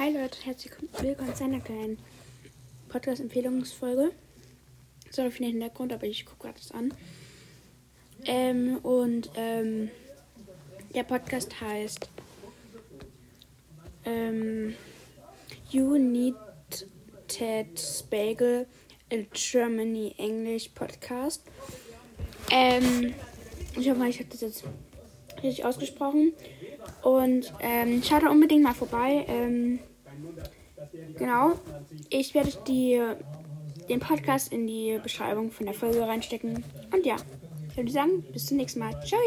Hi Leute, herzlich willkommen zu einer kleinen Podcast-Empfehlungsfolge. Sorry für den Hintergrund, aber ich gucke gerade das an. Ähm, und ähm, der Podcast heißt ähm, You Need Ted Spagel a Germany English Podcast. Ähm, ich hoffe mal, ich habe das jetzt richtig ausgesprochen. Und ähm, schaut da unbedingt mal vorbei. Ähm, genau. Ich werde die, den Podcast in die Beschreibung von der Folge reinstecken. Und ja, ich würde sagen, bis zum nächsten Mal. Ciao!